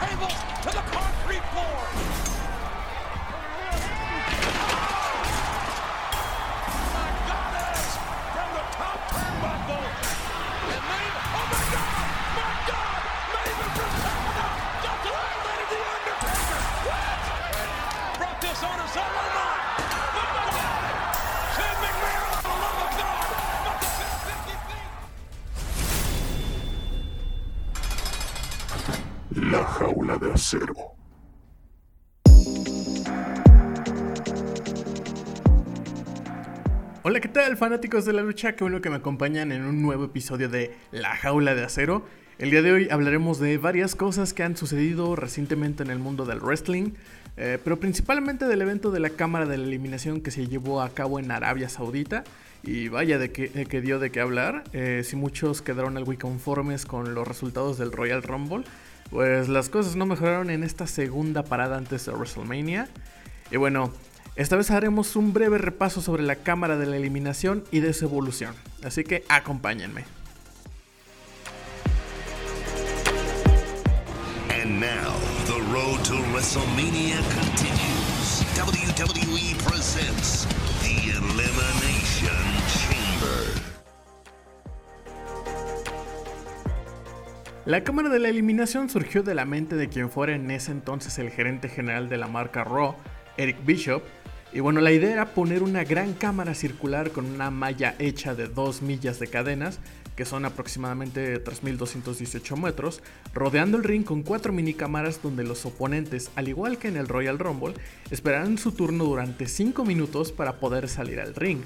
angles to the concrete floor. De acero. Hola, ¿qué tal fanáticos de la lucha? Qué bueno que me acompañan en un nuevo episodio de La Jaula de Acero. El día de hoy hablaremos de varias cosas que han sucedido recientemente en el mundo del wrestling, eh, pero principalmente del evento de la Cámara de la Eliminación que se llevó a cabo en Arabia Saudita. Y vaya de que, eh, que dio de qué hablar. Eh, si muchos quedaron algo inconformes con los resultados del Royal Rumble, pues las cosas no mejoraron en esta segunda parada antes de WrestleMania. Y bueno, esta vez haremos un breve repaso sobre la cámara de la eliminación y de su evolución. Así que acompáñenme. WrestleMania. WWE presents La cámara de la eliminación surgió de la mente de quien fuera en ese entonces el gerente general de la marca Raw, Eric Bishop. Y bueno, la idea era poner una gran cámara circular con una malla hecha de 2 millas de cadenas, que son aproximadamente 3.218 metros, rodeando el ring con cuatro minicámaras donde los oponentes, al igual que en el Royal Rumble, esperarán su turno durante 5 minutos para poder salir al ring.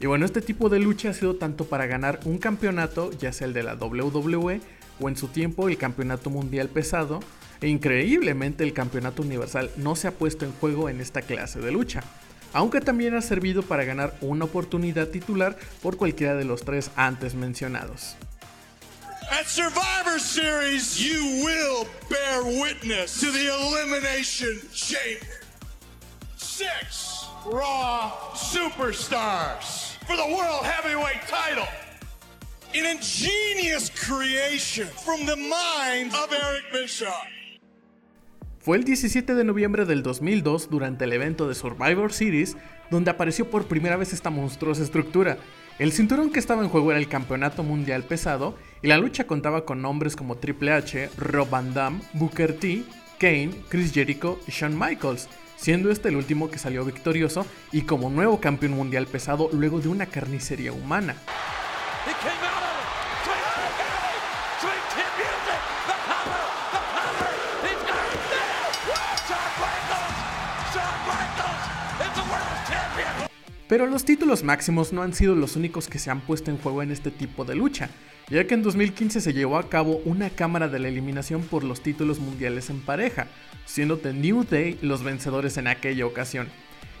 Y bueno, este tipo de lucha ha sido tanto para ganar un campeonato, ya sea el de la WWE o en su tiempo el campeonato mundial pesado, e increíblemente el campeonato universal no se ha puesto en juego en esta clase de lucha, aunque también ha servido para ganar una oportunidad titular por cualquiera de los tres antes mencionados. At Survivor Series, you will bear witness to the Elimination Chamber. Six Raw Superstars for the World Heavyweight title. An ingenious creation from the mind of Eric Bischoff. Fue el 17 de noviembre del 2002 durante el evento de Survivor Series donde apareció por primera vez esta monstruosa estructura. El cinturón que estaba en juego era el Campeonato Mundial Pesado y la lucha contaba con nombres como Triple H, Rob Van Dam, Booker T, Kane, Chris Jericho y Shawn Michaels, siendo este el último que salió victorioso y como nuevo campeón mundial pesado luego de una carnicería humana. Pero los títulos máximos no han sido los únicos que se han puesto en juego en este tipo de lucha, ya que en 2015 se llevó a cabo una cámara de la eliminación por los títulos mundiales en pareja, siendo The New Day los vencedores en aquella ocasión.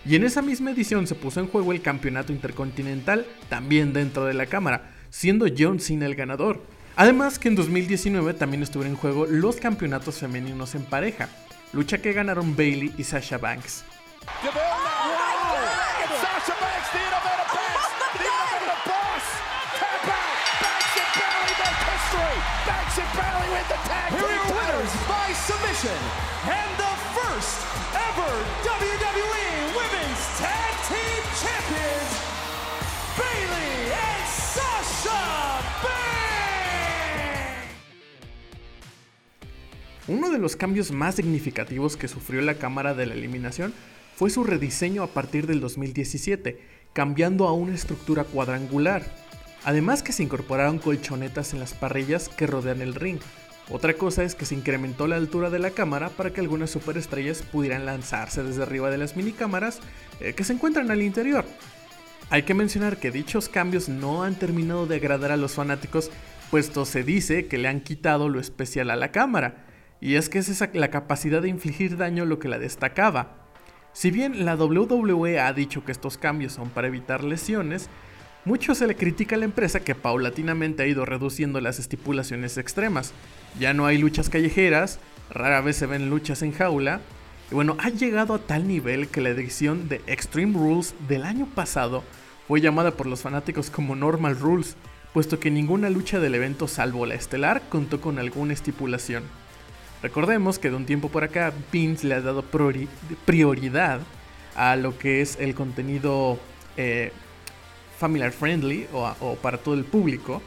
Y en esa misma edición se puso en juego el campeonato intercontinental, también dentro de la cámara, siendo John Cena el ganador. Además que en 2019 también estuvieron en juego los campeonatos femeninos en pareja, lucha que ganaron Bailey y Sasha Banks. WWE Women's Tag Team Bailey and Sasha. Uno de los cambios más significativos que sufrió la cámara de la eliminación fue su rediseño a partir del 2017, cambiando a una estructura cuadrangular. Además que se incorporaron colchonetas en las parrillas que rodean el ring. Otra cosa es que se incrementó la altura de la cámara para que algunas superestrellas pudieran lanzarse desde arriba de las minicámaras eh, que se encuentran al interior. Hay que mencionar que dichos cambios no han terminado de agradar a los fanáticos, puesto se dice que le han quitado lo especial a la cámara, y es que es esa la capacidad de infligir daño lo que la destacaba. Si bien la WWE ha dicho que estos cambios son para evitar lesiones, mucho se le critica a la empresa que paulatinamente ha ido reduciendo las estipulaciones extremas. Ya no hay luchas callejeras, rara vez se ven luchas en jaula, y bueno, ha llegado a tal nivel que la edición de Extreme Rules del año pasado fue llamada por los fanáticos como Normal Rules, puesto que ninguna lucha del evento salvo la estelar contó con alguna estipulación. Recordemos que de un tiempo por acá Vince le ha dado prioridad a lo que es el contenido eh, familiar friendly o, para todo el público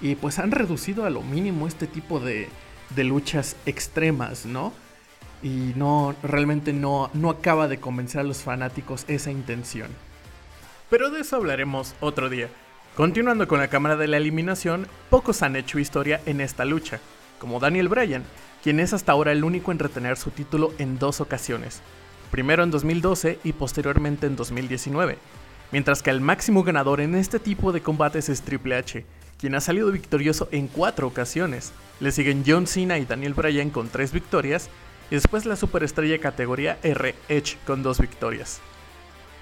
y pues han reducido a lo mínimo este tipo de, de luchas extremas, ¿no? Y no, realmente no, no acaba de convencer a los fanáticos esa intención. Pero de eso hablaremos otro día. Continuando con la cámara de la eliminación, pocos han hecho historia en esta lucha, como Daniel Bryan, quien es hasta ahora el único en retener su título en dos ocasiones, primero en 2012 y posteriormente en 2019, mientras que el máximo ganador en este tipo de combates es Triple H, quien ha salido victorioso en cuatro ocasiones. Le siguen John Cena y Daniel Bryan con tres victorias, y después la superestrella categoría R Edge con dos victorias.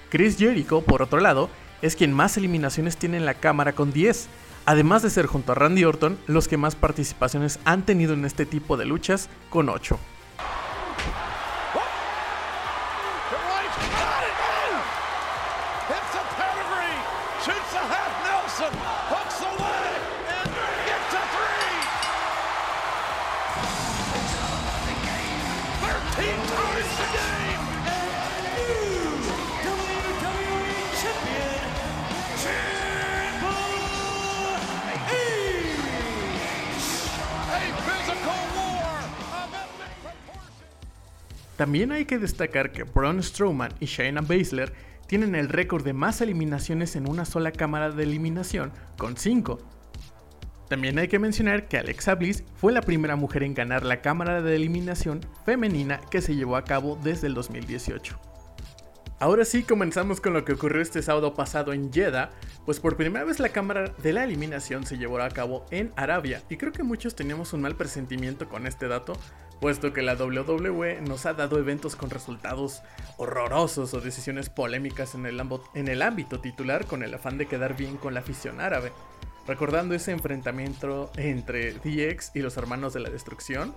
Chris Jericho, por otro lado, es quien más eliminaciones tiene en la cámara con 10, además de ser junto a Randy Orton los que más participaciones han tenido en este tipo de luchas con 8. También hay que destacar que Braun Strowman y Shayna Baszler tienen el récord de más eliminaciones en una sola cámara de eliminación, con 5. También hay que mencionar que Alexa Bliss fue la primera mujer en ganar la cámara de eliminación femenina que se llevó a cabo desde el 2018. Ahora sí comenzamos con lo que ocurrió este sábado pasado en Jeddah, pues por primera vez la cámara de la eliminación se llevó a cabo en Arabia y creo que muchos teníamos un mal presentimiento con este dato, puesto que la WWE nos ha dado eventos con resultados horrorosos o decisiones polémicas en el, ámbito titular con el afán de quedar bien con la afición árabe. Recordando ese enfrentamiento entre DX y los hermanos de la destrucción,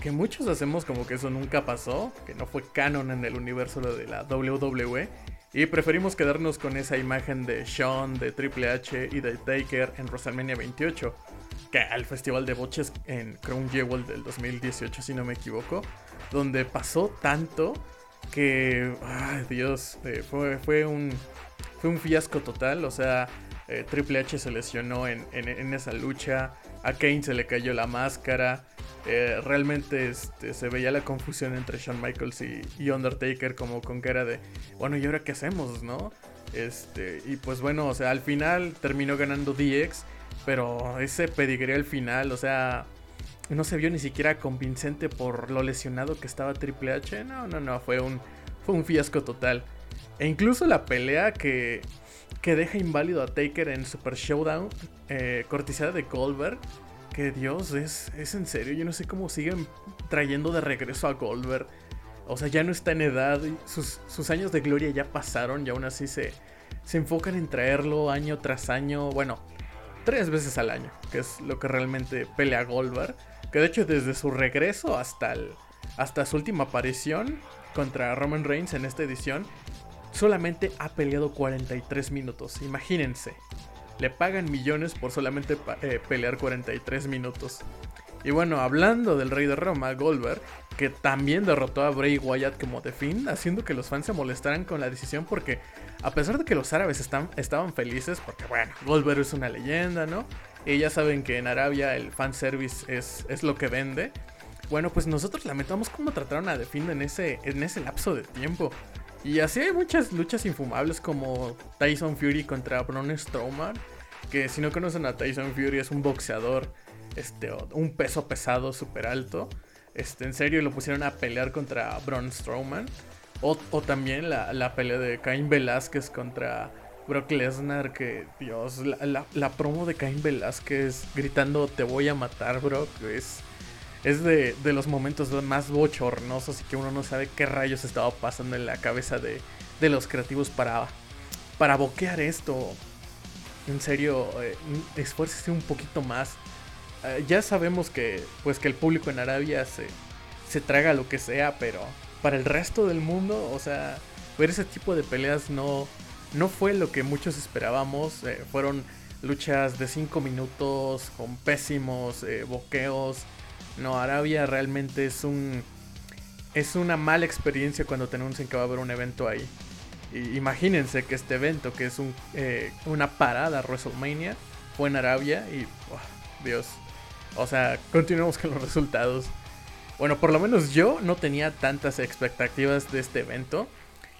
que muchos hacemos como que eso nunca pasó, que no fue canon en el universo de la WWE. Y preferimos quedarnos con esa imagen de Shawn, de Triple H y de Taker en WrestleMania 28, que al Festival de Boches en Crown Jewel del 2018, si no me equivoco, donde pasó tanto que, ay Dios, eh, fue, fue, un, fue un fiasco total. O sea, eh, Triple H se lesionó en, en esa lucha, a Kane se le cayó la máscara. Eh, realmente este, se veía la confusión entre Shawn Michaels y, Undertaker como con que era de, bueno, ¿y ahora qué hacemos, no? Este, y pues bueno, o sea, al final terminó ganando DX, pero ese pedigrí al final, o sea, no se vio ni siquiera convincente por lo lesionado que estaba Triple H. No, no, no, fue un, fue un fiasco total. E incluso la pelea que, que deja inválido a Taker en Super Showdown, eh, de Goldberg, que Dios, es, es en serio. Yo no sé cómo siguen trayendo de regreso a Goldberg. O sea, ya no está en edad. Sus, sus años de gloria ya pasaron y aún así se, se enfocan en traerlo año tras año. Bueno, tres veces al año, que es lo que realmente pelea Goldberg. Que de hecho desde su regreso hasta, el, hasta su última aparición contra Roman Reigns en esta edición, solamente ha peleado 43 minutos. Imagínense le pagan millones por solamente eh, pelear 43 minutos. Y bueno, hablando del Rey de Roma, Goldberg, que también derrotó a Bray Wyatt como The Finn, haciendo que los fans se molestaran con la decisión porque a pesar de que los árabes están, estaban felices, porque bueno, Goldberg es una leyenda, ¿no? Y ya saben que en Arabia el fanservice es, es lo que vende. Bueno, pues nosotros lamentamos cómo trataron a The Finn en ese, en ese lapso de tiempo. Y así hay muchas luchas infumables como Tyson Fury contra Braun Strowman. Que si no conocen a Tyson Fury es un boxeador, este, un peso pesado súper alto. Este, en serio lo pusieron a pelear contra Braun Strowman. O, también la, pelea de Cain Velázquez contra Brock Lesnar. Que Dios, la, promo de Cain Velázquez gritando te voy a matar, Brock. Es, es de, los momentos más bochornosos y que uno no sabe qué rayos estaba pasando en la cabeza de, los creativos para, para boquear esto. En serio, eh, esfuércese un poquito más. Eh, ya sabemos que, pues, que el público en Arabia se, se traga lo que sea, pero para el resto del mundo, o sea, ver ese tipo de peleas no, no fue lo que muchos esperábamos. Eh, fueron luchas de 5 minutos con pésimos boqueos No, Arabia realmente es un. Es una mala experiencia cuando te anuncian que va a haber un evento ahí. Y imagínense que este evento, que es un, eh, una parada WrestleMania, fue en Arabia y. oh, Dios. O sea, continuemos con los resultados. Bueno, por lo menos yo no tenía tantas expectativas de este evento.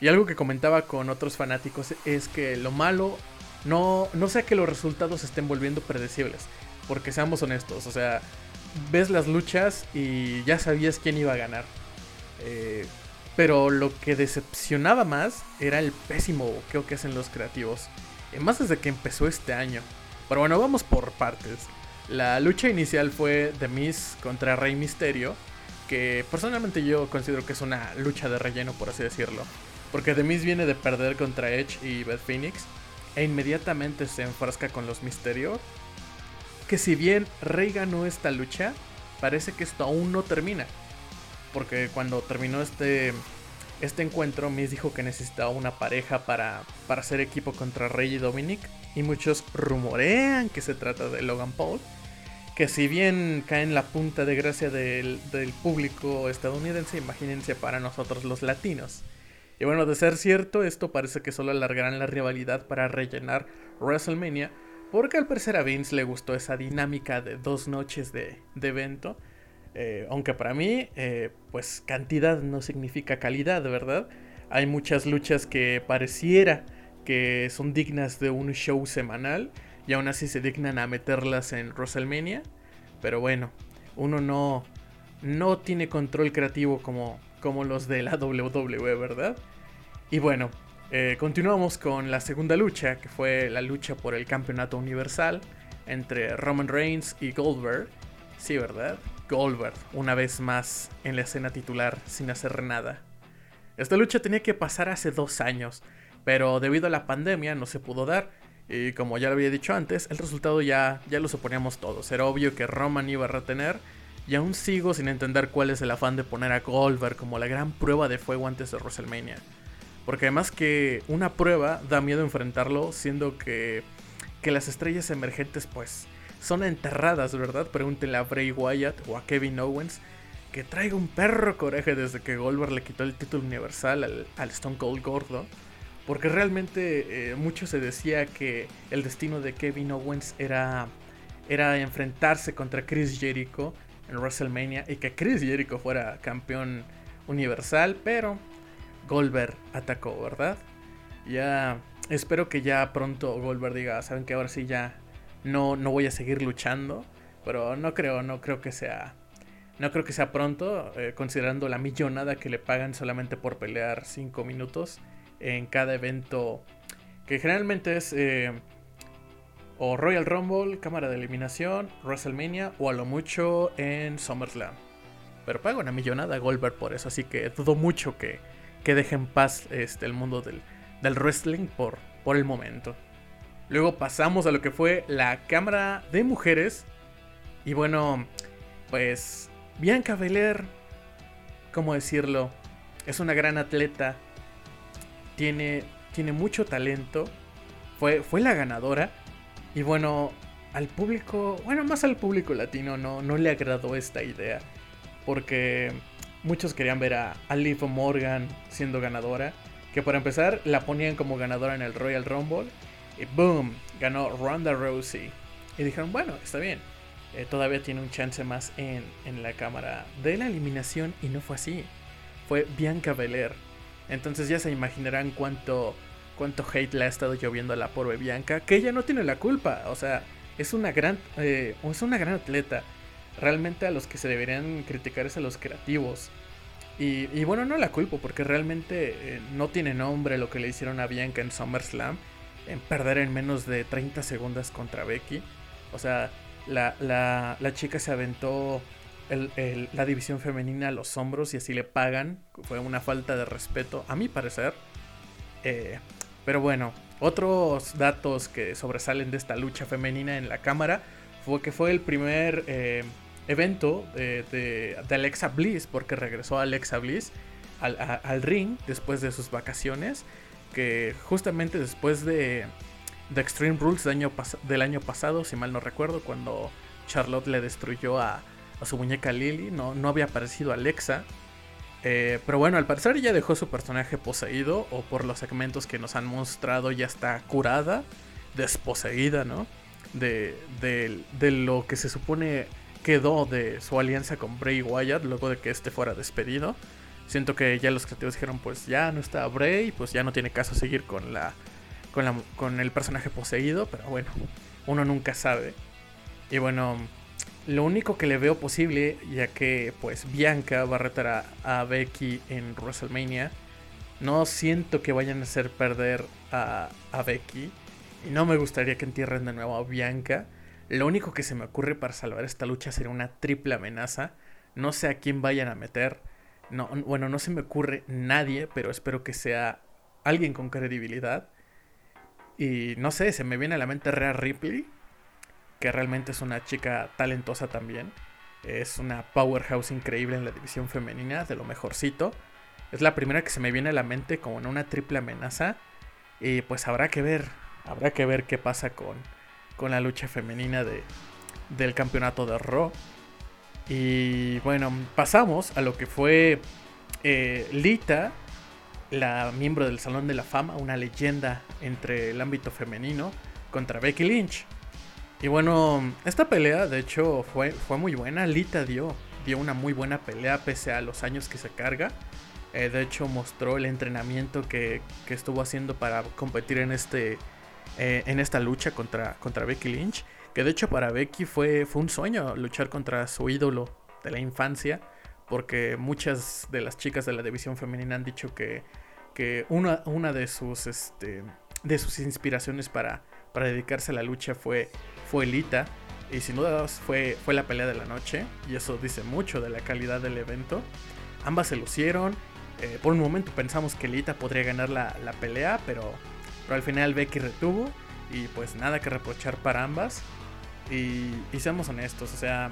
Y algo que comentaba con otros fanáticos es que lo malo no, no sea que los resultados se estén volviendo predecibles. Porque seamos honestos, o sea, ves las luchas y ya sabías quién iba a ganar. Eh, pero lo que decepcionaba más era el pésimo boqueo que hacen los creativos. Y más desde que empezó este año. Pero bueno, vamos por partes. La lucha inicial fue The Miz contra Rey Misterio. Que personalmente yo considero que es una lucha de relleno, por así decirlo. Porque The Miz viene de perder contra Edge y Beth Phoenix. E inmediatamente se enfrasca con los Misterio. Que si bien Rey ganó esta lucha, parece que esto aún no termina. Porque cuando terminó este, este encuentro, Miz dijo que necesitaba una pareja para, para hacer equipo contra Rey y Dominic. Y muchos rumorean que se trata de Logan Paul. Que si bien cae en la punta de gracia del, público estadounidense, imagínense para nosotros los latinos. Y bueno, de ser cierto, esto parece que solo alargarán la rivalidad para rellenar WrestleMania. Porque al parecer a Vince le gustó esa dinámica de dos noches de, de evento. Eh, aunque para mí, eh, pues cantidad no significa calidad, ¿verdad? Hay muchas luchas que pareciera que son dignas de un show semanal y aún así se dignan a meterlas en WrestleMania. Pero bueno, uno no, no tiene control creativo como, como los de la WWE, ¿verdad? Y bueno, eh, continuamos con la segunda lucha, que fue la lucha por el campeonato universal entre Roman Reigns y Goldberg. Sí, ¿verdad? Goldberg, una vez más en la escena titular sin hacer nada. Esta lucha tenía que pasar hace dos años, pero debido a la pandemia no se pudo dar. Y como ya lo había dicho antes, el resultado ya, ya lo suponíamos todos. Era obvio que Roman iba a retener. Y aún sigo sin entender cuál es el afán de poner a Goldberg como la gran prueba de fuego antes de WrestleMania. Porque además que una prueba da miedo enfrentarlo, siendo que, que las estrellas emergentes pues son enterradas, ¿verdad? Pregúntenle a Bray Wyatt o a Kevin Owens, que traiga un perro coraje desde que Goldberg le quitó el título universal al, al Stone Cold Gordo. Porque realmente eh, mucho se decía que el destino de Kevin Owens era, era enfrentarse contra Chris Jericho en WrestleMania y que Chris Jericho fuera campeón universal, pero Goldberg atacó, ¿verdad? Ya espero que ya pronto Goldberg diga, saben que ahora sí ya no, no voy a seguir luchando, pero no creo, no creo que sea no creo que sea pronto, eh, considerando la millonada que le pagan solamente por pelear 5 minutos en cada evento que generalmente es eh, o Royal Rumble, cámara de eliminación, WrestleMania o a lo mucho en SummerSlam. Pero paga una millonada a Goldberg por eso, así que dudo mucho que, que deje en paz este, el mundo del, del wrestling por, por el momento. Luego pasamos a lo que fue la cámara de mujeres. Y bueno, pues Bianca Belair, ¿cómo decirlo? Es una gran atleta. Tiene, tiene mucho talento. Fue, fue la ganadora. Y bueno, al público, bueno, más al público latino no, no le agradó esta idea. Porque muchos querían ver a, a Liv Morgan siendo ganadora. Que para empezar la ponían como ganadora en el Royal Rumble. Y boom, ganó Ronda Rousey. Y dijeron, bueno, está bien. eh, todavía tiene un chance más en, en la cámara de la eliminación. Y no fue así. Fue Bianca Belair. Entonces ya se imaginarán cuánto, cuánto hate le ha estado lloviendo a la pobre Bianca. Que ella no tiene la culpa. O sea, es una gran, eh, es una gran atleta. Realmente a los que se deberían criticar es a los creativos. Y, bueno, no la culpo porque realmente eh, no tiene nombre lo que le hicieron a Bianca en SummerSlam. En perder en menos de 30 segundos contra Becky. O sea, la, la, la chica se aventó la división femenina a los hombros y así le pagan. Fue una falta de respeto, a mi parecer. Eh, pero bueno, otros datos que sobresalen de esta lucha femenina en la cámara fue que fue el primer eh, evento eh, de, de Alexa Bliss, porque regresó Alexa Bliss al, a- al ring después de sus vacaciones, que justamente después de, de Extreme Rules del año, del año pasado, si mal no recuerdo, cuando Charlotte le destruyó a, a su muñeca Lily, no, no había aparecido Alexa. Eh, pero bueno, al parecer ya dejó su personaje poseído, o por los segmentos que nos han mostrado ya está curada, desposeída, ¿no? De, de, de lo que se supone quedó de su alianza con Bray Wyatt luego de que este fuera despedido. Siento que ya los creativos dijeron, pues ya no está Bray, pues ya no tiene caso seguir con la con, la, con el personaje poseído, pero bueno, uno nunca sabe. Y bueno, lo único que le veo posible, ya que pues Bianca va a retar a, Becky en WrestleMania, no siento que vayan a hacer perder a, Becky. Y no me gustaría que entierren de nuevo a Bianca. Lo único que se me ocurre para salvar esta lucha sería una triple amenaza. No sé a quién vayan a meter. No, bueno, no se me ocurre nadie, pero espero que sea alguien con credibilidad. Y no sé, se me viene a la mente Rhea Ripley, que realmente es una chica talentosa también. Es una powerhouse increíble en la división femenina, de lo mejorcito. Es la primera que se me viene a la mente como en una triple amenaza. Y pues habrá que ver, habrá que ver qué pasa con, con la lucha femenina de, del campeonato de Raw. Y bueno, pasamos a lo que fue eh, Lita la miembro del Salón de la Fama, una leyenda entre el ámbito femenino, contra Becky Lynch. Y bueno, esta pelea de hecho fue, fue muy buena. Lita dio, dio una muy buena pelea pese a los años que se carga. Eh, de hecho mostró el entrenamiento que, que, estuvo haciendo para competir en, este, eh, en esta lucha contra, contra Becky Lynch. Que de hecho para Becky fue, fue un sueño luchar contra su ídolo de la infancia. Porque muchas de las chicas de la división femenina han dicho que que una, una de sus este, de sus inspiraciones para, para dedicarse a la lucha fue, fue Lita. Y sin duda fue, fue la pelea de la noche. Y eso dice mucho de la calidad del evento. Ambas se lucieron. Eh, por un momento pensamos que Lita podría ganar la, pelea. Pero, pero al final Becky retuvo. Y pues nada que reprochar para ambas. Y, y seamos honestos. O sea.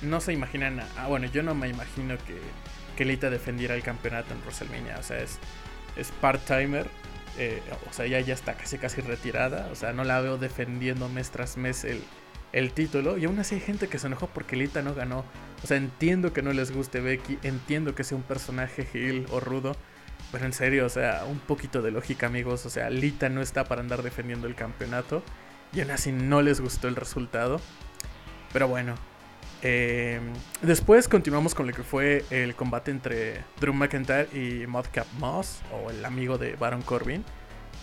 No se imaginan. Ah, bueno, yo no me imagino que que Lita defendiera el campeonato en WrestleMania. O sea, es, es part-timer. Eh, o sea, ella ya está casi casi retirada. O sea, no la veo defendiendo mes tras mes el, el título. Y aún así hay gente que se enojó porque Lita no ganó. O sea, entiendo que no les guste Becky. Entiendo que sea un personaje heel o rudo. Pero en serio, o sea, un poquito de lógica, amigos. O sea, Lita no está para andar defendiendo el campeonato. Y aún así no les gustó el resultado. Pero bueno, eh, después continuamos con lo que fue el combate entre Drew McIntyre y Modcap Moss, o el amigo de Baron Corbin.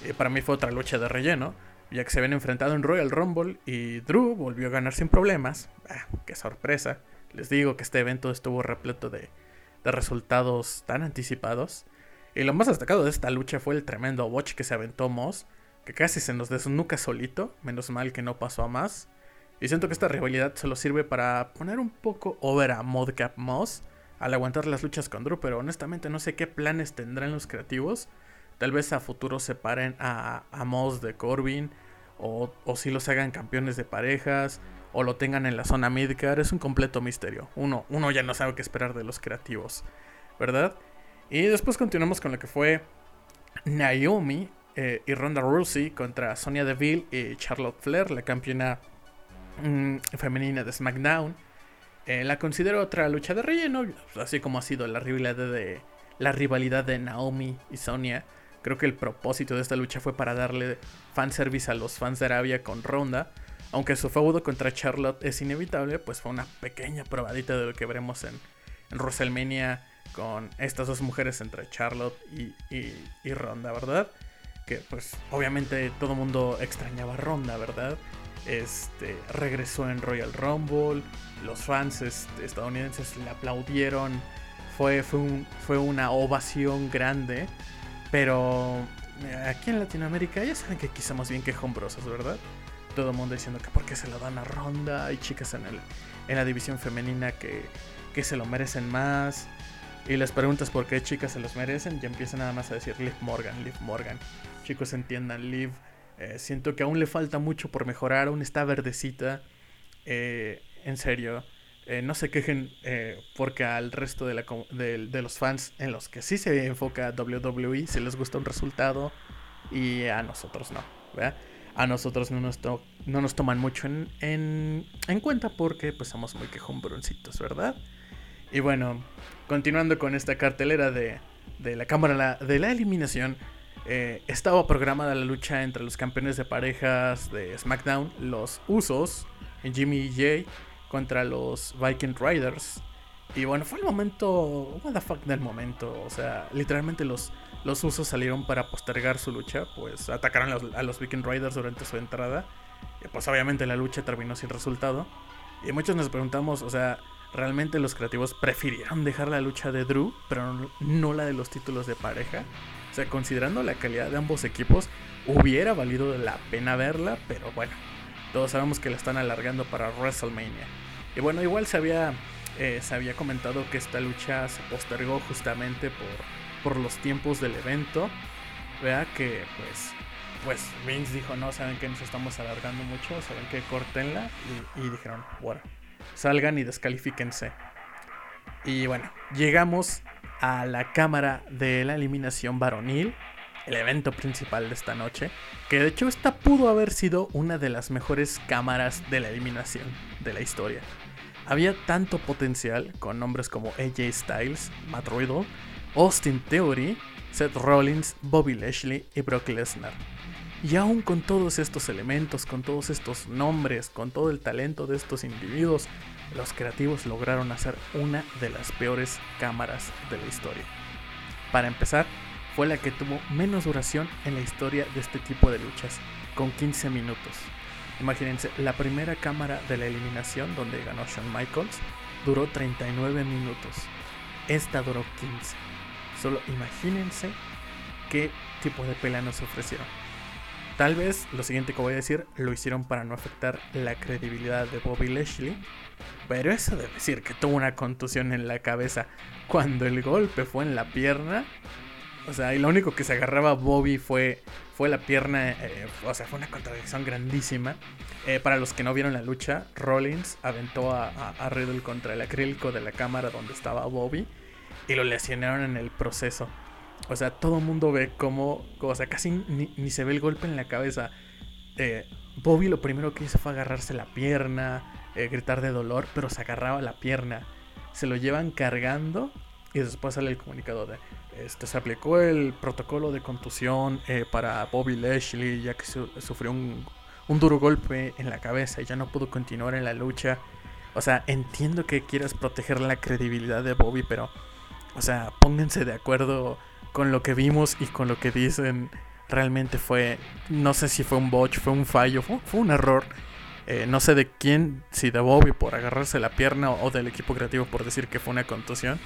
Eh, para mí fue otra lucha de relleno, ya que se habían enfrentado en Royal Rumble y Drew volvió a ganar sin problemas. Ah, ¡Qué sorpresa! Les digo que este evento estuvo repleto de, de resultados tan anticipados. Y lo más destacado de esta lucha fue el tremendo botch que se aventó Moss, que casi se nos desnuca solito, menos mal que no pasó a más. Y siento que esta rivalidad solo sirve para poner un poco over a Modcap Moss al aguantar las luchas con Drew, pero honestamente no sé qué planes tendrán los creativos. Tal vez a futuro separen a, a Moss de Corbin, o, si los hagan campeones de parejas, o lo tengan en la zona midcard. Es un completo misterio. Uno, uno ya no sabe qué esperar de los creativos, ¿verdad? Y después continuamos con lo que fue Naomi eh, y Ronda Rousey contra Sonia Deville y Charlotte Flair, la campeona Mm, femenina de SmackDown. Eh, la considero otra lucha de relleno, así como ha sido la rivalidad de la rivalidad de Naomi y Sonia. Creo que el propósito de esta lucha fue para darle fanservice a los fans de Arabia con Ronda. Aunque su feudo contra Charlotte es inevitable, pues fue una pequeña probadita de lo que veremos en, WrestleMania con estas dos mujeres entre Charlotte y, y Ronda, ¿verdad? Que pues obviamente todo mundo extrañaba a Ronda, ¿verdad? Este, regresó en Royal Rumble. Los fans estadounidenses le aplaudieron. Fue, fue, fue una ovación grande. Pero eh, aquí en Latinoamérica ya saben que aquí somos bien quejumbrosos, ¿verdad? Todo el mundo diciendo que porque se lo dan a Ronda. Hay chicas en, el, en la división femenina que, que se lo merecen más. Y les preguntas por qué chicas se los merecen. Y empiezan nada más a decir Liv Morgan, Liv Morgan. Chicos entiendan, Liv eh, siento que aún le falta mucho por mejorar, aún está verdecita. Eh, en serio, eh, no se quejen porque al resto de, la, de, los fans en los que sí se enfoca WWE, se les gusta un resultado y a nosotros no. a nosotros no nos, to- no nos toman mucho en, en, en cuenta porque pues somos muy quejumbroncitos, ¿verdad? Y bueno, continuando con esta cartelera de, de la cámara la- de la eliminación, eh, estaba programada la lucha entre los campeones de parejas de SmackDown, los Usos, Jimmy y Jay, contra los Viking Riders. Y bueno, fue el momento, what the fuck del momento. O sea, literalmente los, los Usos salieron para postergar su lucha, pues atacaron a los, a los Viking Riders durante su entrada. Y pues obviamente la lucha terminó sin resultado. Y muchos nos preguntamos, o sea, realmente los creativos prefirieron dejar la lucha de Drew, pero no- la de los títulos de pareja. O sea, considerando la calidad de ambos equipos, hubiera valido la pena verla, pero bueno, todos sabemos que la están alargando para WrestleMania. Y bueno, igual se había, eh, se había comentado que esta lucha se postergó justamente por, por los tiempos del evento. Vea que pues, pues Vince dijo, no, saben que nos estamos alargando mucho, saben que cortenla. Y, y dijeron, bueno, salgan y descalifíquense. Y bueno, llegamos a la cámara de la eliminación varonil, el evento principal de esta noche, que de hecho esta pudo haber sido una de las mejores cámaras de la eliminación de la historia. Había tanto potencial con nombres como AJ Styles, Matt Riddle, Austin Theory, Seth Rollins, Bobby Lashley y Brock Lesnar. Y aún con todos estos elementos, con todos estos nombres, con todo el talento de estos individuos, los creativos lograron hacer una de las peores cámaras de la historia. Para empezar, fue la que tuvo menos duración en la historia de este tipo de luchas, con 15 minutos. Imagínense, la primera cámara de la eliminación donde ganó Shawn Michaels duró 39 minutos. Esta duró 15. Solo imagínense qué tipo de pelea nos ofrecieron. Tal vez lo siguiente que voy a decir lo hicieron para no afectar la credibilidad de Bobby Lashley, pero eso de decir que tuvo una contusión en la cabeza cuando el golpe fue en la pierna, o sea, y lo único que se agarraba Bobby fue, fue la pierna, eh, o sea, fue una contradicción grandísima. Eh, para los que no vieron la lucha, Rollins aventó a, a- Riddle contra el acrílico de la cámara donde estaba Bobby y lo lesionaron en el proceso. O sea, todo el mundo ve cómo, o sea, casi ni, ni se ve el golpe en la cabeza. Eh, Bobby lo primero que hizo fue agarrarse la pierna, eh, gritar de dolor, pero se agarraba la pierna. Se lo llevan cargando y después sale el comunicado de, este, se aplicó el protocolo de contusión eh, para Bobby Lashley, ya que su- sufrió un, duro golpe en la cabeza y ya no pudo continuar en la lucha. O sea, entiendo que quieras proteger la credibilidad de Bobby, pero, o sea, pónganse de acuerdo con lo que vimos y con lo que dicen. Realmente fue, no sé si fue un botch, fue un fallo, fue un error. Eh, no sé de quién, si de Bobby por agarrarse la pierna o del equipo creativo por decir que fue una contusión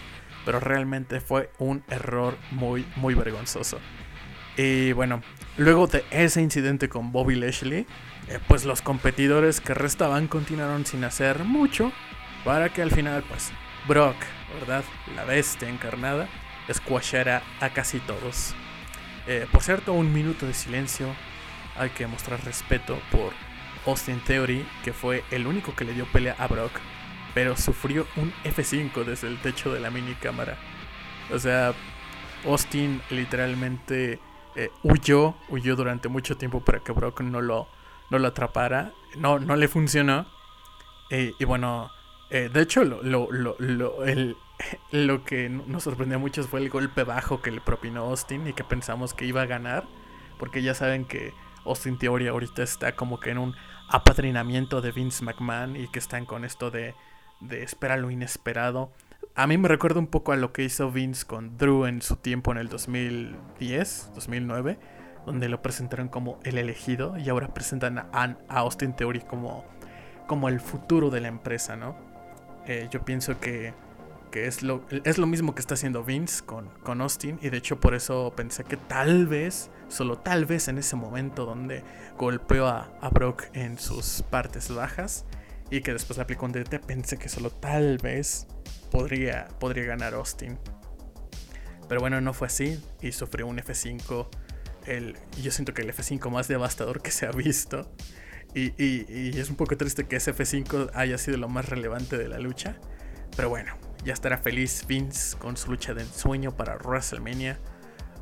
pero realmente fue un error muy, muy vergonzoso. Y bueno, luego de ese incidente con Bobby Lashley, eh, pues los competidores que restaban continuaron sin hacer mucho para que al final, pues, Brock, ¿verdad? La bestia encarnada, squashara a casi todos. Eh, por cierto, un minuto de silencio. Hay que mostrar respeto por Austin Theory, que fue el único que le dio pelea a Brock pero sufrió un F5 desde el techo de la mini cámara. O sea, Austin literalmente eh, huyó, huyó durante mucho tiempo para que Brock no lo, no lo atrapara. No, no le funcionó. Eh, y bueno, eh, de hecho, lo, lo, lo, el- lo que nos sorprendió a muchos fue el golpe bajo que le propinó Austin y que pensamos que iba a ganar. Porque ya saben que Austin Theory ahorita está como que en un apadrinamiento de Vince McMahon y que están con esto de, de espera lo inesperado. A mí me recuerda un poco a lo que hizo Vince con Drew en su tiempo en el 2010, 2009, donde lo presentaron como el elegido y ahora presentan a, a Austin Theory como, como el futuro de la empresa, ¿no? Eh, yo pienso que, que es, lo, es lo mismo que está haciendo Vince con, con Austin y de hecho por eso pensé que tal vez, solo tal vez en ese momento donde golpeó a, a Brock en sus partes bajas y que después aplicó un DT, pensé que solo tal vez podría, podría ganar Austin. Pero bueno, no fue así y sufrió un F5. El, yo siento que el F5 más devastador que se ha visto. Y- y es un poco triste que ese F5 haya sido lo más relevante de la lucha. Pero bueno, ya estará feliz Vince con su lucha de ensueño para WrestleMania.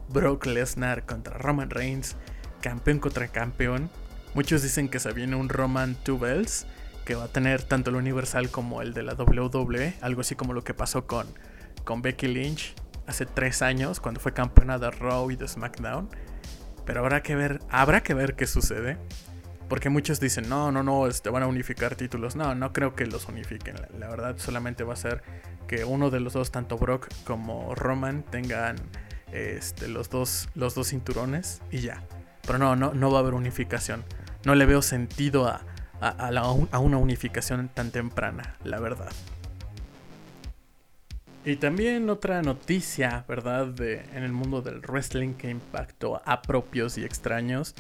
Brock Lesnar contra Roman Reigns, campeón contra campeón. Muchos dicen que se viene un Roman Two Bells que va a tener tanto el Universal como el de la WWE, algo así como lo que pasó con, con Becky Lynch hace tres años cuando fue campeona de Raw y de SmackDown. Pero habrá que ver, habrá que ver qué sucede. Porque muchos dicen, no, no, no, este, van a unificar títulos. No, no creo que los unifiquen. La, verdad solamente va a ser que uno de los dos, tanto Brock como Roman, tengan este, los, dos, los dos cinturones y ya. Pero no, no, no va a haber unificación. No le veo sentido a, a una unificación tan temprana, la verdad. Y también otra noticia, ¿verdad? De, en el mundo del wrestling que impactó a propios y extraños.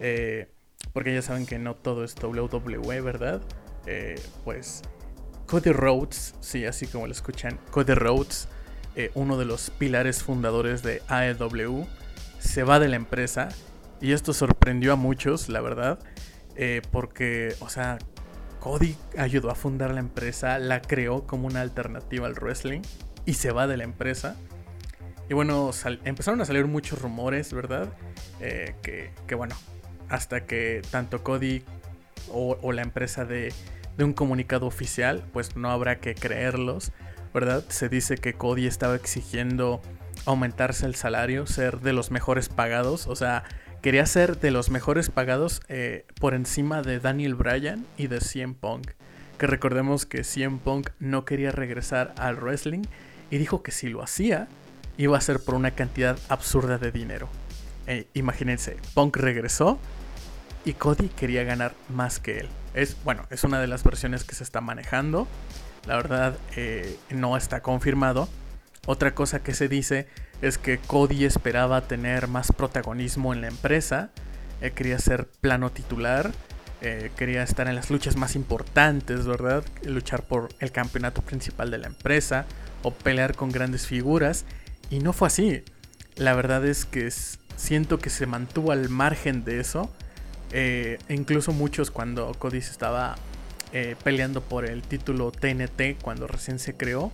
eh, porque ya saben que no todo es WWE, ¿verdad? Eh, pues Cody Rhodes, sí, así como lo escuchan, Cody Rhodes, eh, uno de los pilares fundadores de AEW, se va de la empresa. Y esto sorprendió a muchos, la verdad. eh, porque, o sea, Cody ayudó a fundar la empresa, la creó como una alternativa al wrestling y se va de la empresa. Y bueno, empezaron a salir muchos rumores, ¿verdad? Que, que bueno, hasta que tanto Cody o, la empresa de, de un comunicado oficial, pues no habrá que creerlos, ¿verdad? Se dice que Cody estaba exigiendo aumentarse el salario, ser de los mejores pagados, o sea, quería ser de los mejores pagados eh, por encima de Daniel Bryan y de CM Punk. Que recordemos que CM Punk no quería regresar al wrestling y dijo que si lo hacía, iba a ser por una cantidad absurda de dinero. Eh, imagínense, Punk regresó y Cody quería ganar más que él. Es, bueno, es una de las versiones que se está manejando. La verdad, eh, no está confirmado. Otra cosa que se dice es que Cody esperaba tener más protagonismo en la empresa. quería ser plano titular. eh, quería estar en las luchas más importantes, ¿verdad? Luchar por el campeonato principal de la empresa. O pelear con grandes figuras. Y no fue así. La verdad es que s- siento que se mantuvo al margen de eso. Eh, incluso muchos cuando Cody se estaba eh, peleando por el título TNT cuando recién se creó,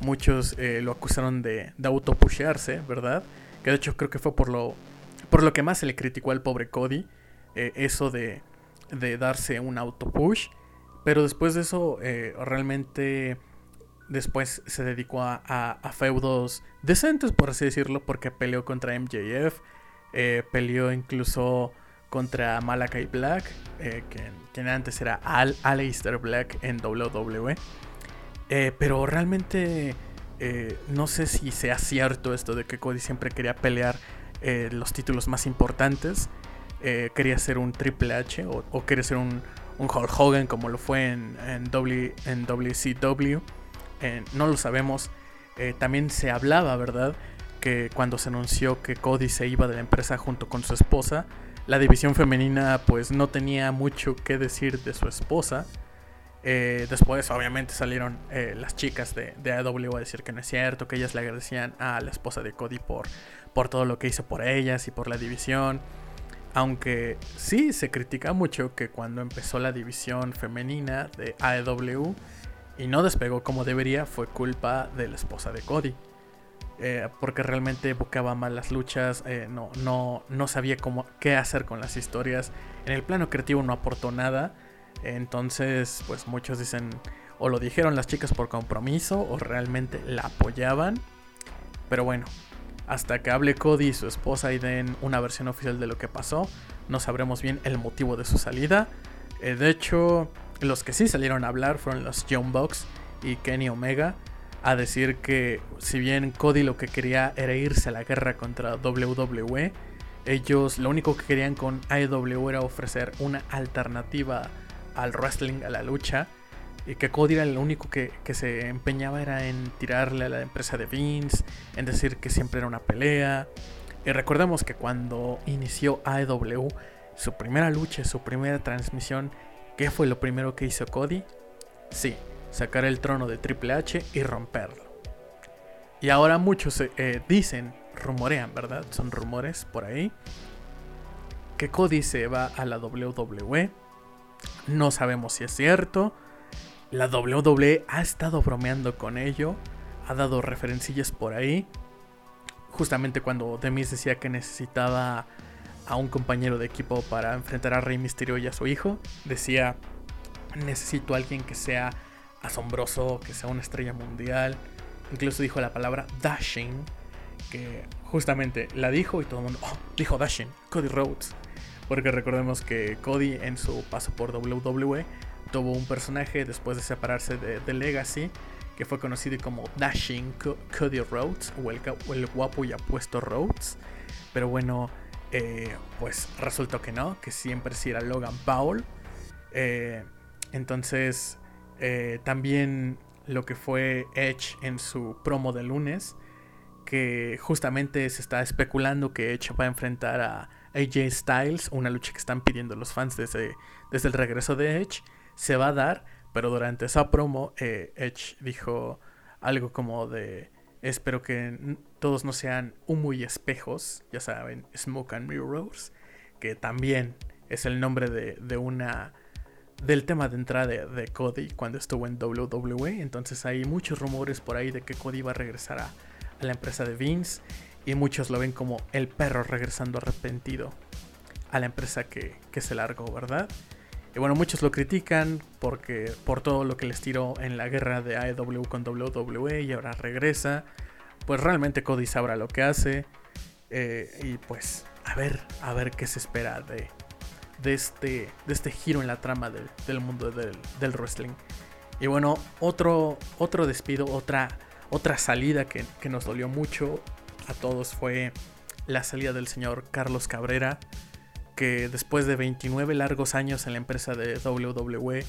muchos eh, lo acusaron de, de autopushearse, ¿verdad? Que de hecho creo que fue por lo, por lo que más se le criticó al pobre Cody, eso de, de darse un autopush. Pero después de eso, realmente después se dedicó a feudos decentes, por así decirlo, porque peleó contra MJF, eh, peleó incluso contra Malakai Black, eh, quien, antes era Al Aleister Black en WWE. Eh, pero realmente eh, no sé si sea cierto esto de que Cody siempre quería pelear eh, los títulos más importantes. Quería ser un Triple H o, o quería ser un, un Hulk Hogan como lo fue en, en, W, en WCW. No lo sabemos. También se hablaba, ¿verdad? Que cuando se anunció que Cody se iba de la empresa junto con su esposa, la división femenina pues no tenía mucho que decir de su esposa. Eh, después obviamente salieron eh, las chicas de, de AEW a decir que no es cierto, que ellas le agradecían a la esposa de Cody por, por todo lo que hizo por ellas y por la división. Aunque sí se critica mucho que cuando empezó la división femenina de AEW y no despegó como debería fue culpa de la esposa de Cody. Eh, porque realmente buscaba mal las luchas, eh, no, no, no sabía cómo, qué hacer con las historias. En el plano creativo no aportó nada. Entonces, pues muchos dicen, o lo dijeron las chicas por compromiso, o realmente la apoyaban. Pero bueno, hasta que hable Cody y su esposa y den una versión oficial de lo que pasó, no sabremos bien el motivo de su salida. Eh, de hecho, los que sí salieron a hablar fueron los Young Bucks y Kenny Omega, a decir que si bien Cody lo que quería era irse a la guerra contra WWE, ellos lo único que querían con AEW era ofrecer una alternativa al wrestling, a la lucha, y que Cody era el único que, que se empeñaba era en tirarle a la empresa de Vince, en decir que siempre era una pelea. Y recordemos que cuando inició AEW, su primera lucha, su primera transmisión, ¿qué fue lo primero que hizo Cody? Sí, sacar el trono de Triple H y romperlo. Y ahora muchos eh, dicen, rumorean, ¿verdad? Son rumores por ahí. Que Cody se va a la WWE. No sabemos si es cierto. La WWE ha estado bromeando con ello. Ha dado referencillas por ahí. Justamente cuando Demis decía que necesitaba a un compañero de equipo para enfrentar a Rey Mysterio y a su hijo. Decía, necesito a alguien que sea asombroso, que sea una estrella mundial. Incluso dijo la palabra dashing, que justamente la dijo y todo el mundo, oh, dijo dashing, Cody Rhodes. Porque recordemos que Cody en su paso por WWE tuvo un personaje después de separarse de, Legacy que fue conocido como Dashing Cody Rhodes o el, el guapo y apuesto Rhodes. Pero bueno, eh, pues resultó que no, que siempre sí era Logan Paul. Eh, entonces, eh, también lo que fue Edge en su promo de lunes, que justamente se está especulando que Edge va a enfrentar a AJ Styles, una lucha que están pidiendo los fans desde, desde el regreso de Edge, se va a dar, pero durante esa promo Edge dijo algo como de espero que todos no sean humo y espejos, ya saben, Smoke and Mirrors, que también es el nombre de, una del tema de entrada de, Cody cuando estuvo en WWE. Entonces hay muchos rumores por ahí de que Cody va a regresar a, la empresa de Vince y muchos lo ven como el perro regresando arrepentido a la empresa que, que se largó, ¿verdad? Y bueno, muchos lo critican porque por todo lo que les tiró en la guerra de AEW con WWE y ahora regresa pues realmente Cody sabrá lo que hace. Eh, y pues a ver, a ver qué se espera de, de, este, de este giro en la trama del, mundo del, wrestling. Y bueno, otro, otro despido, otra, otra salida que, que, nos dolió mucho a todos fue la salida del señor Carlos Cabrera, que después de 29 largos años en la empresa de WWE,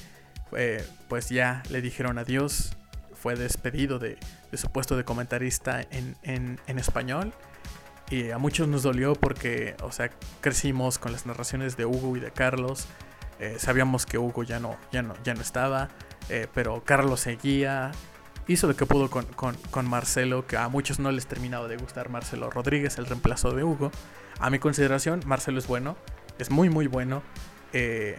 eh, pues ya le dijeron adiós fue despedido de, su puesto de comentarista en, español. Y a muchos nos dolió porque, o sea, crecimos con las narraciones de Hugo y de Carlos. Eh, sabíamos que Hugo ya no, ya no, ya no estaba, eh, pero Carlos seguía. Hizo lo que pudo con, Marcelo, que a muchos no les terminaba de gustar Marcelo Rodríguez, el reemplazo de Hugo. A mi consideración, Marcelo es bueno, es muy, muy bueno. Eh,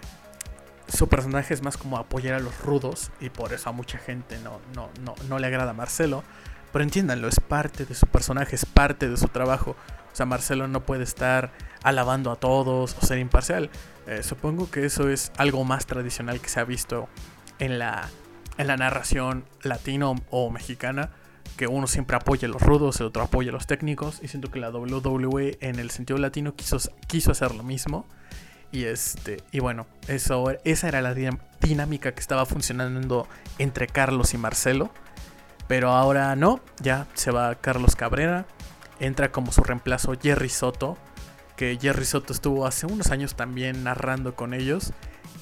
su personaje es más como apoyar a los rudos y por eso a mucha gente no, no, no, no le agrada a Marcelo. Pero entiéndanlo, es parte de su personaje, es parte de su trabajo. O sea, Marcelo no puede estar alabando a todos o ser imparcial. Eh, supongo que eso es algo más tradicional que se ha visto en la, en la narración latino o mexicana. Que uno siempre apoya a los rudos, el otro apoya a los técnicos. Y siento que la WWE en el sentido latino quiso, quiso hacer lo mismo. Y este, y bueno, eso, esa era la dinámica que estaba funcionando entre Carlos y Marcelo. Pero ahora no, ya se va Carlos Cabrera. Entra como su reemplazo Jerry Soto. Que Jerry Soto estuvo hace unos años también narrando con ellos.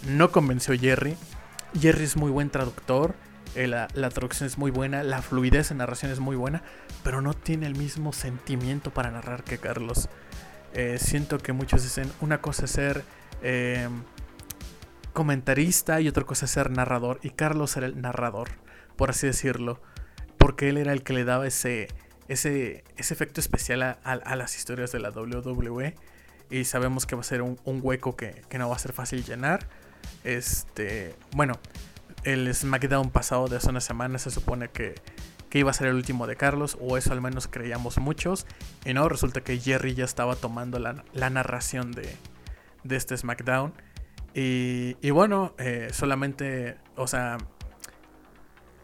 No convenció Jerry. Jerry es muy buen traductor. Eh, la, traducción es muy buena. La fluidez en narración es muy buena. Pero no tiene el mismo sentimiento para narrar que Carlos. Eh, siento que muchos dicen una cosa es ser eh, comentarista y otra cosa es ser narrador. Y Carlos era el narrador, por así decirlo. Porque él era el que le daba ese, ese, ese efecto especial a, las historias de la WWE. Y sabemos que va a ser un, hueco que, no va a ser fácil llenar. Este, bueno, el SmackDown pasado de hace una semana se supone que, que iba a ser el último de Carlos, o eso al menos creíamos muchos. Y no, resulta que Jerry ya estaba tomando la narración de, de este SmackDown. Y, bueno, eh, solamente, o sea,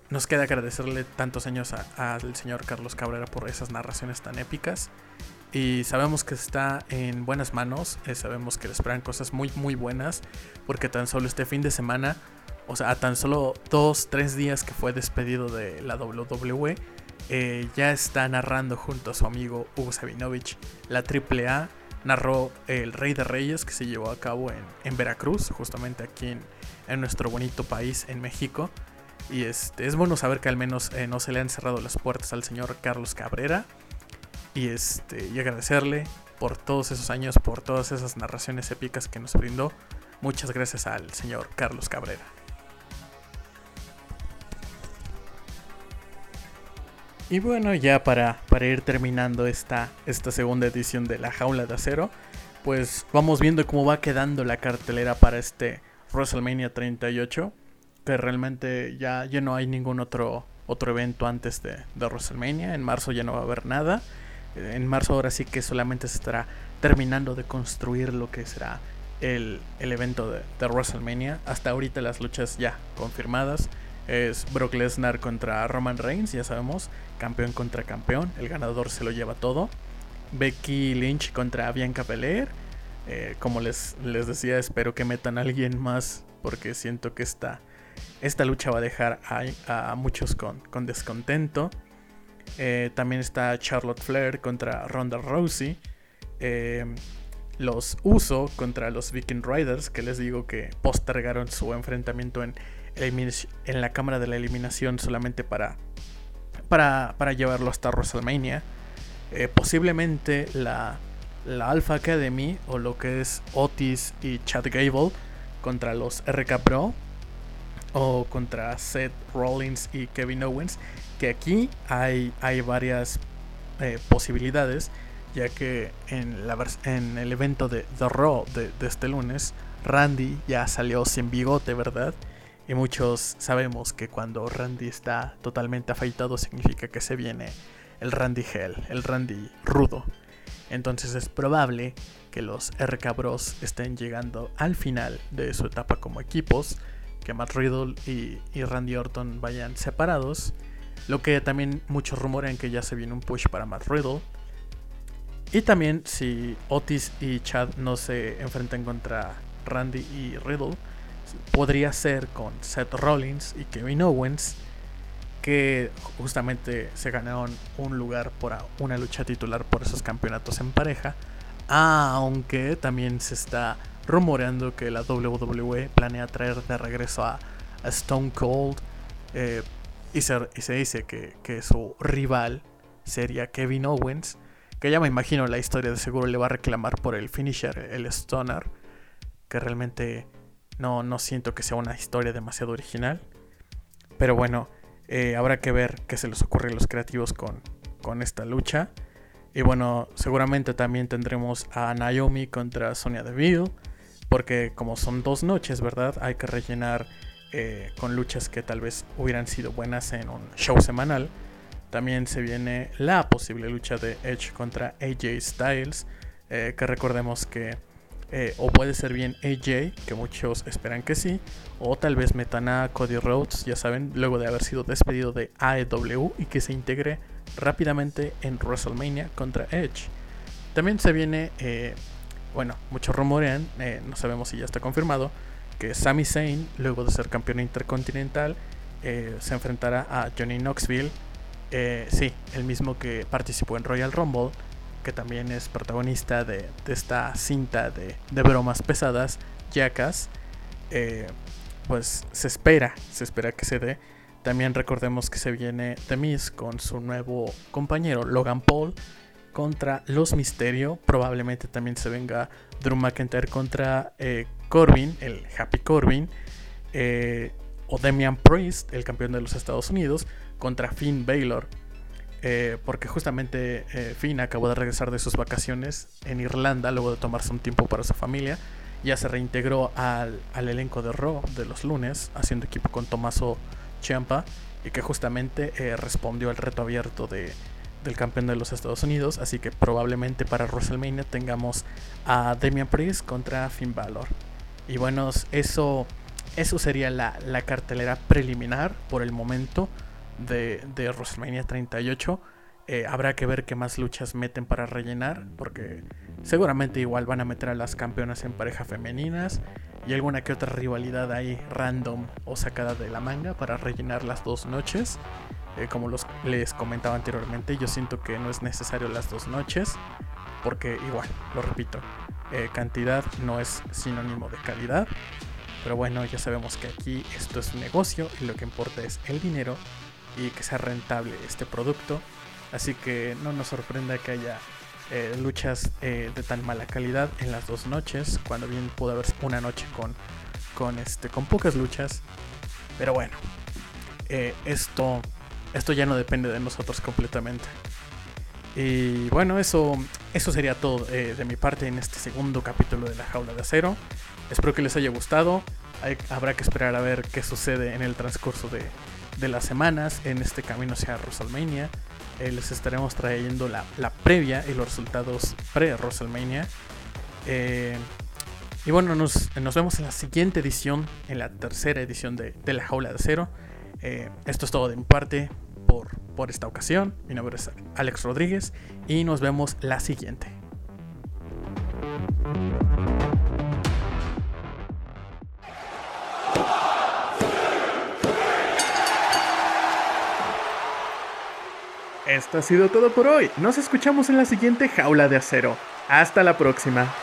nos queda agradecerle tantos años al señor Carlos Cabrera por esas narraciones tan épicas. Y sabemos que está en buenas manos, eh, sabemos que le esperan cosas muy, muy buenas, porque tan solo este fin de semana, o sea, tan solo dos, tres días que fue despedido de la WWE, eh, ya está narrando junto a su amigo Hugo Sabinovich la AAA narró El Rey de Reyes que se llevó a cabo en, Veracruz, justamente aquí en, nuestro bonito país, en México. Y este, es bueno saber que al menos eh, no se le han cerrado las puertas al señor Carlos Cabrera. Y, este, y agradecerle por todos esos años, por todas esas narraciones épicas que nos brindó. Muchas gracias al señor Carlos Cabrera. Y bueno, ya para, para ir terminando esta, esta segunda edición de La Jaula de Acero, pues vamos viendo cómo va quedando la cartelera para este WrestleMania 38, que realmente ya, ya no hay ningún otro, otro evento antes de, de WrestleMania, en marzo ya no va a haber nada. En marzo ahora sí que solamente se estará terminando de construir lo que será el, el evento de, de WrestleMania. Hasta ahorita las luchas ya confirmadas es Brock Lesnar contra Roman Reigns, ya sabemos, campeón contra campeón, el ganador se lo lleva todo. Becky Lynch contra Bianca Belair. Eh, como les, les decía, espero que metan a alguien más porque siento que esta, esta lucha va a dejar a, muchos con, con descontento. Eh, también está Charlotte Flair contra Ronda Rousey. Eh, los Uso contra los Viking Riders, que les digo que postergaron su enfrentamiento en, la cámara de la eliminación solamente para llevarlo hasta WrestleMania. Eh, posiblemente la, la Alpha Academy o lo que es Otis y Chad Gable contra los RK Pro o contra Seth Rollins y Kevin Owens que aquí hay, hay varias eh, posibilidades ya que en, la, en el evento de The Raw de, de este lunes Randy ya salió sin bigote verdad y muchos sabemos que cuando Randy está totalmente afeitado significa que se viene el Randy Hell, el Randy rudo. Entonces es probable que los RK Bros estén llegando al final de su etapa como equipos, que Matt Riddle y, Randy Orton vayan separados. Lo que también muchos rumorean que ya se viene un push para Matt Riddle. Y también si Otis y Chad no se enfrentan contra Randy y Riddle, podría ser con Seth Rollins y Kevin Owens, que justamente se ganaron un lugar por una lucha titular por esos campeonatos en pareja, aunque también se está rumoreando que la WWE planea traer de regreso a, Stone Cold eh, y, se, y, se, dice que, que, su rival sería Kevin Owens, que ya me imagino la historia de seguro le va a reclamar por el finisher, el Stoner, que realmente no, no siento que sea una historia demasiado original. Pero bueno, eh, habrá que ver qué se les ocurre a los creativos con, con esta lucha. Y bueno, seguramente también tendremos a Naomi contra Sonia Deville. Porque como son dos noches, ¿verdad? Hay que rellenar eh, con luchas que tal vez hubieran sido buenas en un show semanal. También se viene la posible lucha de Edge contra AJ Styles. Eh, que recordemos que eh, o puede ser bien AJ, que muchos esperan que sí, o tal vez metan a Cody Rhodes, ya saben, luego de haber sido despedido de AEW y que se integre rápidamente en WrestleMania contra Edge. También se viene, bueno, muchos rumorean, eh, no sabemos si ya está confirmado, que Sami Zayn, luego de ser campeón intercontinental, se enfrentará a Johnny Knoxville, sí, el mismo que participó en Royal Rumble que también es protagonista de, esta cinta de, bromas pesadas, Jackass, eh, pues se espera, se espera que se dé. También recordemos que se viene The Miz con su nuevo compañero Logan Paul contra Los Misterio. Probablemente también se venga Drew McIntyre contra eh, Corbin, el Happy Corbin. Eh, o Damian Priest, el campeón de los Estados Unidos, contra Finn Baylor. Eh, porque justamente Finn acabó de regresar de sus vacaciones en Irlanda luego de tomarse un tiempo para su familia. Ya se reintegró al, elenco de Raw de los lunes, haciendo equipo con Tomaso Ciampa, y que justamente respondió al reto abierto de, del campeón de los Estados Unidos. Así que probablemente para WrestleMania tengamos a Damian Priest contra Finn Balor. Y bueno, eso, eso sería la, la cartelera preliminar por el momento de, de WrestleMania 38. Eh, habrá que ver qué más luchas meten para rellenar, porque seguramente igual van a meter a las campeonas en pareja femeninas y alguna que otra rivalidad ahí random o sacada de la manga para rellenar las dos noches. Eh, como les comentaba anteriormente, yo siento que no es necesario las dos noches, porque igual, lo repito, eh, cantidad no es sinónimo de calidad. Pero bueno, ya sabemos que aquí esto es un negocio y lo que importa es el dinero y que sea rentable este producto. Así que no nos sorprenda que haya eh, luchas de tan mala calidad en las dos noches, cuando bien pudo haber una noche con, con, este, con pocas luchas. Pero bueno, esto, esto ya no depende de nosotros completamente. Y bueno, eso, eso sería todo de mi parte en este segundo capítulo de La Jaula de Acero. Espero que les haya gustado. habrá que esperar a ver qué sucede en el transcurso de, de las semanas en este camino hacia WrestleMania. eh, les estaremos trayendo la, la previa y los resultados pre-WrestleMania. Eh, y bueno, nos, nos, vemos en la siguiente edición, en la tercera edición de, de La Jaula de Acero. Eh, esto es todo de mi parte por, por esta ocasión. Mi nombre es Alex Rodríguez y nos vemos la siguiente. Esto ha sido todo por hoy. Nos escuchamos en la siguiente jaula de acero. Hasta la próxima.